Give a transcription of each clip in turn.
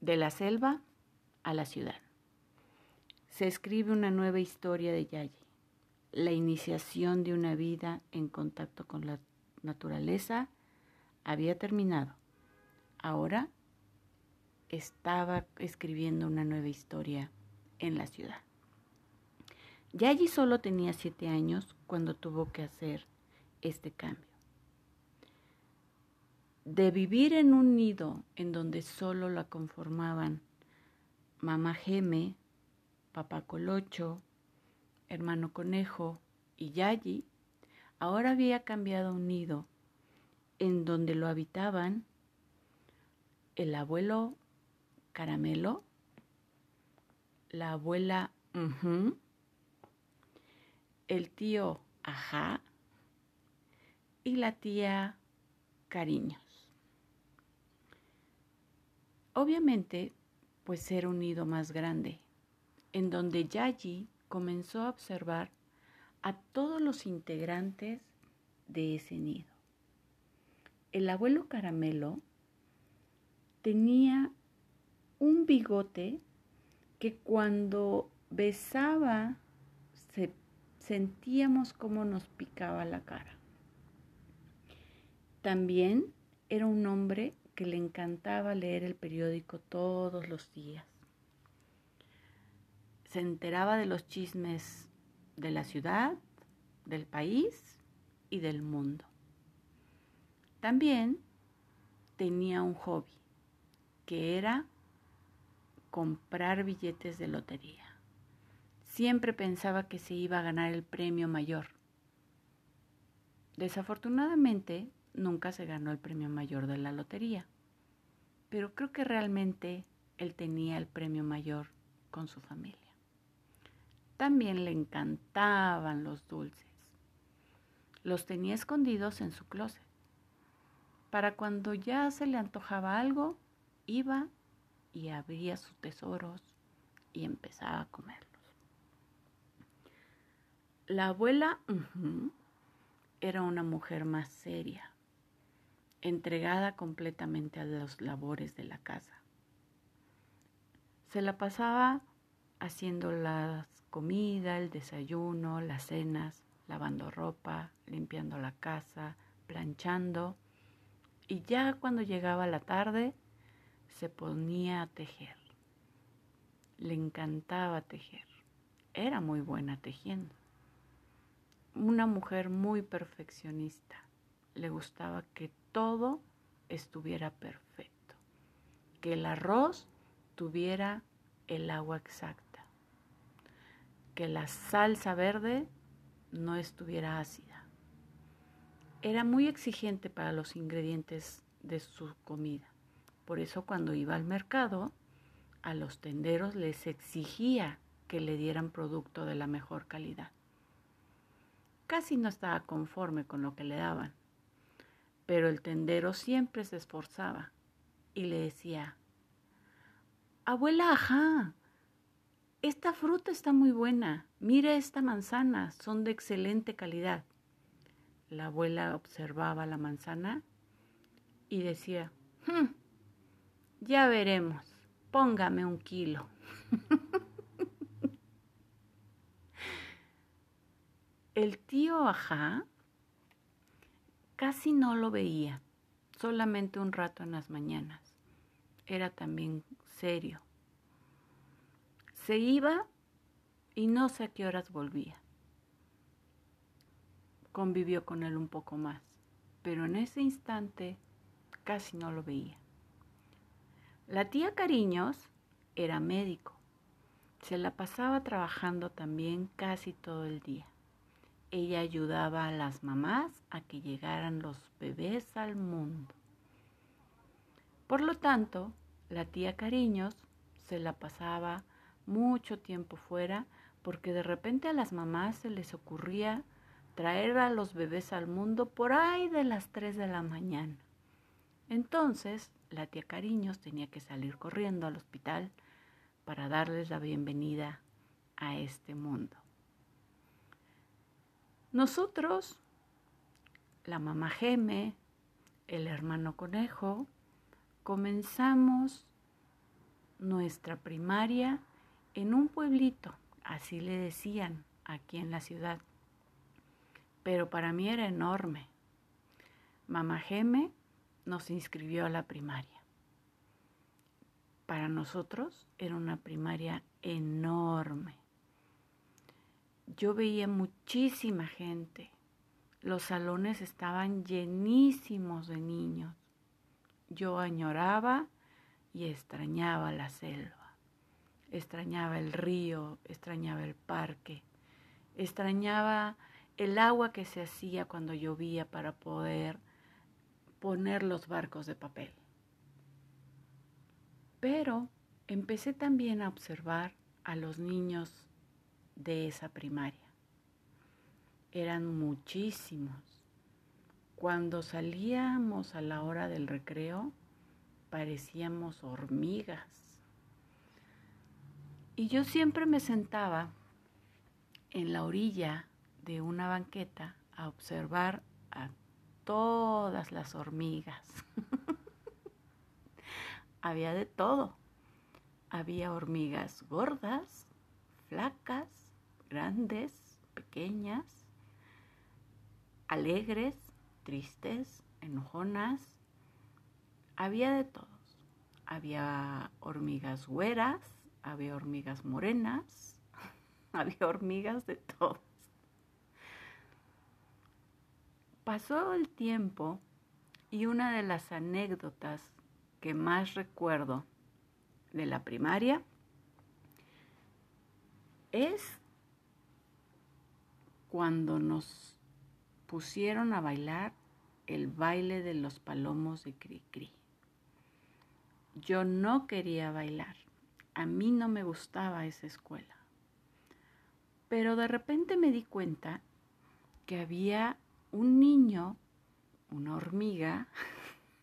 De la selva a la ciudad. Se escribe una nueva historia de Yayi, la iniciación de una vida en contacto con la naturaleza había terminado. Ahora estaba escribiendo una nueva historia en la ciudad. Yayi solo tenía siete años cuando tuvo que hacer este cambio. De vivir en un nido en donde solo la conformaban mamá Geme, papá Colocho, hermano Conejo y Yayi, ahora había cambiado un nido en donde lo habitaban el abuelo Caramelo, la abuela el tío Ajá y la tía Cariños. Obviamente, pues era un nido más grande, en donde Yayi comenzó a observar a todos los integrantes de ese nido. El abuelo Caramelo tenía un bigote que cuando besaba se sentíamos cómo nos picaba la cara. También era un hombre que le encantaba leer el periódico todos los días. Se enteraba de los chismes de la ciudad, del país y del mundo. También tenía un hobby, que era comprar billetes de lotería. Siempre pensaba que se iba a ganar el premio mayor. Desafortunadamente, nunca se ganó el premio mayor de la lotería, pero creo que realmente él tenía el premio mayor con su familia. También le encantaban los dulces. Los tenía escondidos en su closet. Para cuando ya se le antojaba algo, iba y abría sus tesoros y empezaba a comerlos. La abuela era una mujer más seria, entregada completamente a las labores de la casa. Se la pasaba haciendo la comida, el desayuno, las cenas, lavando ropa, limpiando la casa, planchando y ya cuando llegaba la tarde se ponía a tejer. Le encantaba tejer. Era muy buena tejiendo. Una mujer muy perfeccionista. Le gustaba que todo estuviera perfecto. Que el arroz tuviera el agua exacta. Que la salsa verde no estuviera ácida era muy exigente para los ingredientes de su comida. Por eso cuando iba al mercado, a los tenderos les exigía que le dieran producto de la mejor calidad. Casi no estaba conforme con lo que le daban, pero el tendero siempre se esforzaba y le decía, Abuela, ajá, esta fruta está muy buena, mire esta manzana, son de excelente calidad. La abuela observaba la manzana y decía, hmm, ya veremos, póngame un kilo. El tío Ajá casi no lo veía, solamente un rato en las mañanas. Era también serio. Se iba y no sé a qué horas volvía convivió con él un poco más, pero en ese instante casi no lo veía. La tía Cariños era médico. Se la pasaba trabajando también casi todo el día. Ella ayudaba a las mamás a que llegaran los bebés al mundo. Por lo tanto, la tía Cariños se la pasaba mucho tiempo fuera porque de repente a las mamás se les ocurría traer a los bebés al mundo por ahí de las 3 de la mañana. Entonces, la tía Cariños tenía que salir corriendo al hospital para darles la bienvenida a este mundo. Nosotros, la mamá Geme, el hermano conejo, comenzamos nuestra primaria en un pueblito, así le decían aquí en la ciudad. Pero para mí era enorme. Mamá Geme nos inscribió a la primaria. Para nosotros era una primaria enorme. Yo veía muchísima gente. Los salones estaban llenísimos de niños. Yo añoraba y extrañaba la selva. Extrañaba el río, extrañaba el parque, extrañaba el agua que se hacía cuando llovía para poder poner los barcos de papel. Pero empecé también a observar a los niños de esa primaria. Eran muchísimos. Cuando salíamos a la hora del recreo, parecíamos hormigas. Y yo siempre me sentaba en la orilla de una banqueta a observar a todas las hormigas. Había de todo. Había hormigas gordas, flacas, grandes, pequeñas, alegres, tristes, enojonas. Había de todos. Había hormigas güeras, había hormigas morenas, había hormigas de todas. Pasó el tiempo y una de las anécdotas que más recuerdo de la primaria es cuando nos pusieron a bailar el baile de los palomos de Cricri. Yo no quería bailar, a mí no me gustaba esa escuela, pero de repente me di cuenta que había un niño, una hormiga,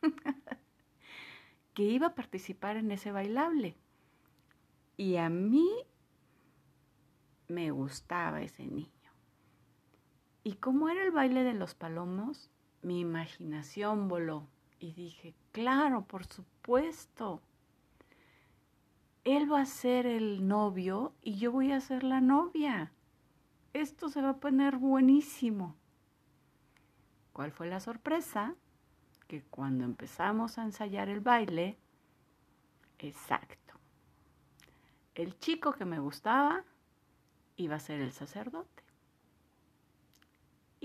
que iba a participar en ese bailable. Y a mí me gustaba ese niño. Y como era el baile de los palomos, mi imaginación voló y dije, claro, por supuesto. Él va a ser el novio y yo voy a ser la novia. Esto se va a poner buenísimo. ¿Cuál fue la sorpresa? Que cuando empezamos a ensayar el baile, exacto, el chico que me gustaba iba a ser el sacerdote.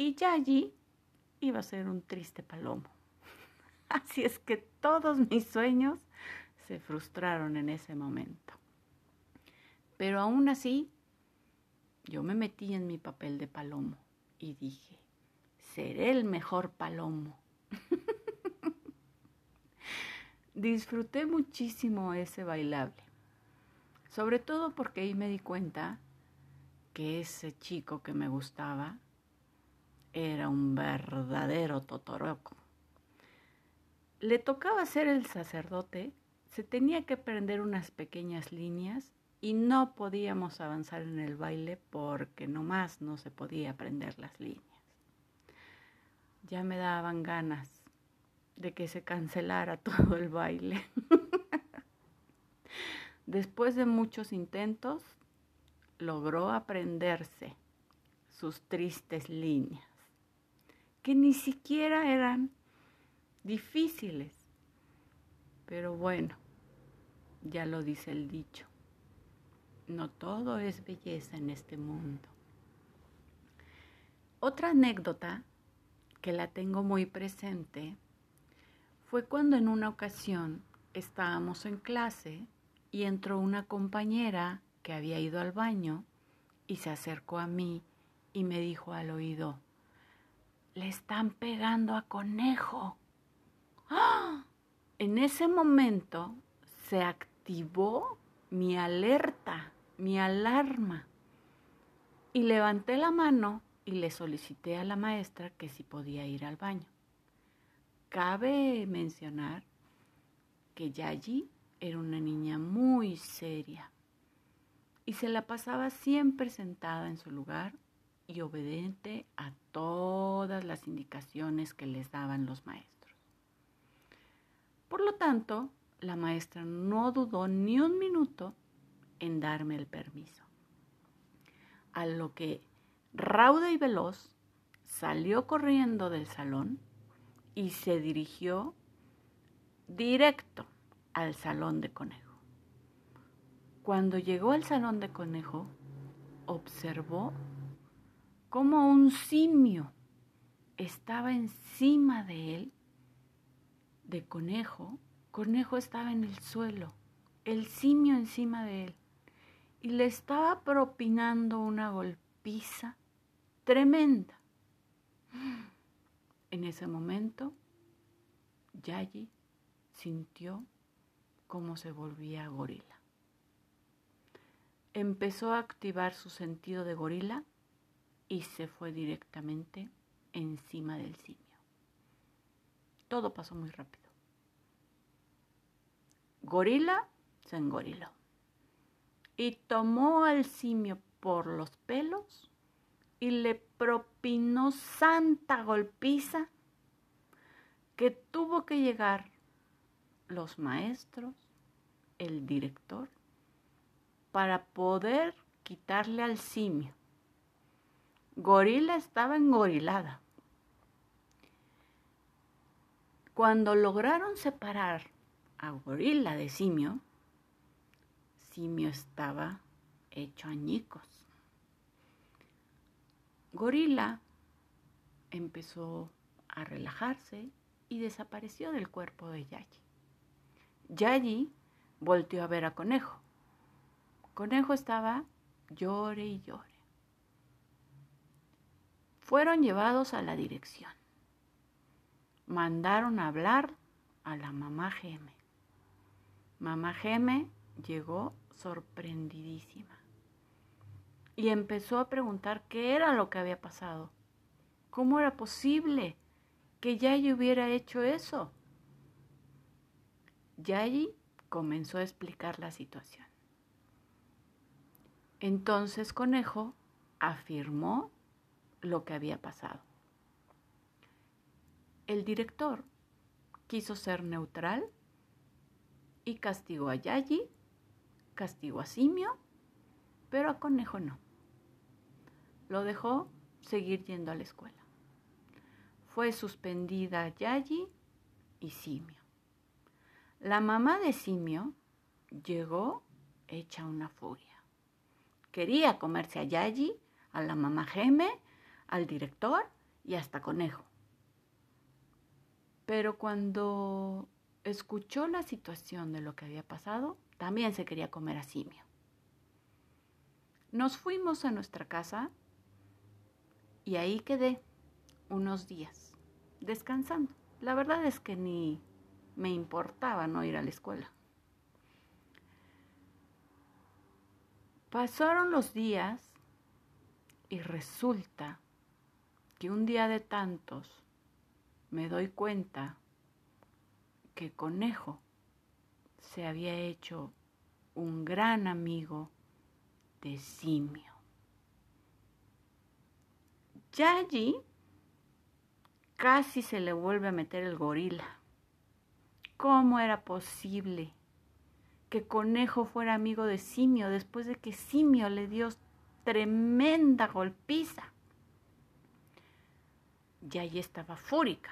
Y Yayi iba a ser un triste palomo. Así es que todos mis sueños se frustraron en ese momento. Pero aún así, yo me metí en mi papel de palomo y dije, seré el mejor palomo. Disfruté muchísimo ese bailable, sobre todo porque ahí me di cuenta que ese chico que me gustaba era un verdadero totoroco. Le tocaba ser el sacerdote, se tenía que prender unas pequeñas líneas y no podíamos avanzar en el baile porque nomás no se podía prender las líneas ya me daban ganas de que se cancelara todo el baile. Después de muchos intentos, logró aprenderse sus tristes líneas, que ni siquiera eran difíciles. Pero bueno, ya lo dice el dicho, no todo es belleza en este mundo. Otra anécdota que la tengo muy presente fue cuando en una ocasión estábamos en clase y entró una compañera que había ido al baño y se acercó a mí y me dijo al oído, le están pegando a conejo. ¡Ah! En ese momento se activó mi alerta, mi alarma, y levanté la mano y le solicité a la maestra que si podía ir al baño. Cabe mencionar que Yayi era una niña muy seria y se la pasaba siempre sentada en su lugar y obediente a todas las indicaciones que les daban los maestros. Por lo tanto, la maestra no dudó ni un minuto en darme el permiso. A lo que rauda y veloz salió corriendo del salón y se dirigió directo al salón de conejo. Cuando llegó al salón de conejo, observó cómo un simio estaba encima de él, de conejo. Conejo estaba en el suelo, el simio encima de él, y le estaba propinando una golpiza tremenda. En ese momento, Yayi sintió cómo se volvía gorila. Empezó a activar su sentido de gorila y se fue directamente encima del simio. Todo pasó muy rápido. Gorila se engoriló y tomó al simio por los pelos y le propinó santa golpiza que tuvo que llegar los maestros, el director, para poder quitarle al simio. Gorila estaba engorilada. Cuando lograron separar a Gorila de Simio, Simio estaba hecho añicos. Gorila empezó a relajarse y desapareció del cuerpo de Yayi. Yayi volteó a ver a Conejo. Conejo estaba llore y llore. Fueron llevados a la dirección. Mandaron a hablar a la mamá Geme. Mamá Geme llegó sorprendidísima y empezó a preguntar qué era lo que había pasado. ¿Cómo era posible que Yayi hubiera hecho eso? Yayi comenzó a explicar la situación. Entonces Conejo afirmó lo que había pasado. El director quiso ser neutral y castigó a Yayi, castigó a Simio, pero a Conejo no. Lo dejó seguir yendo a la escuela. Fue suspendida Yayi y Simio. La mamá de Simio llegó hecha una furia. Quería comerse a Yayi, a la mamá Geme, al director y hasta Conejo. Pero cuando escuchó la situación de lo que había pasado, también se quería comer a Simio. Nos fuimos a nuestra casa y ahí quedé unos días descansando. La verdad es que ni me importaba no ir a la escuela. Pasaron los días y resulta que un día de tantos me doy cuenta que Conejo se había hecho un gran amigo de Simio. Yayi casi se le vuelve a meter el gorila. ¿Cómo era posible? que Conejo fuera amigo de Simio después de que Simio le dio tremenda golpiza. Y ahí estaba fúrica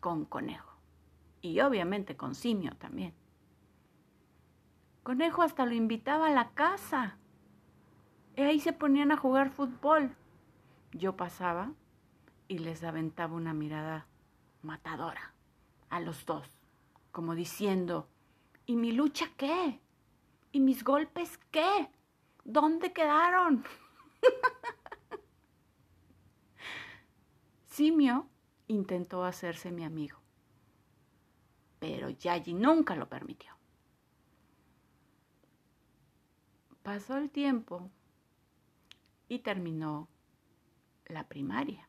con Conejo y obviamente con Simio también. Conejo hasta lo invitaba a la casa. Y ahí se ponían a jugar fútbol. Yo pasaba y les aventaba una mirada matadora a los dos, como diciendo, ¿Y mi lucha qué? ¿Y mis golpes qué? ¿Dónde quedaron? Simio intentó hacerse mi amigo, pero Yayi nunca lo permitió. Pasó el tiempo y terminó la primaria.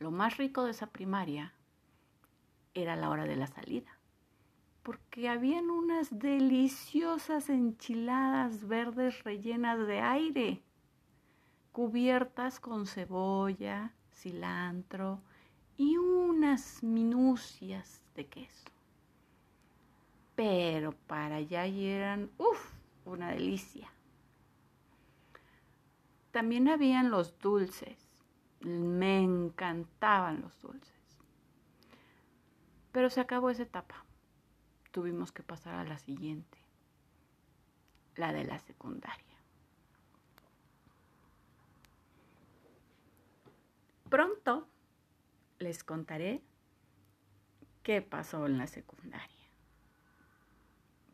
Lo más rico de esa primaria era la hora de la salida porque habían unas deliciosas enchiladas verdes rellenas de aire, cubiertas con cebolla, cilantro y unas minucias de queso. pero para allá eran, uff, una delicia. También habían los dulces. Me encantaban los dulces. Pero se acabó esa etapa. Tuvimos que pasar a la siguiente, la de la secundaria. Pronto les contaré qué pasó en la secundaria.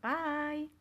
Bye.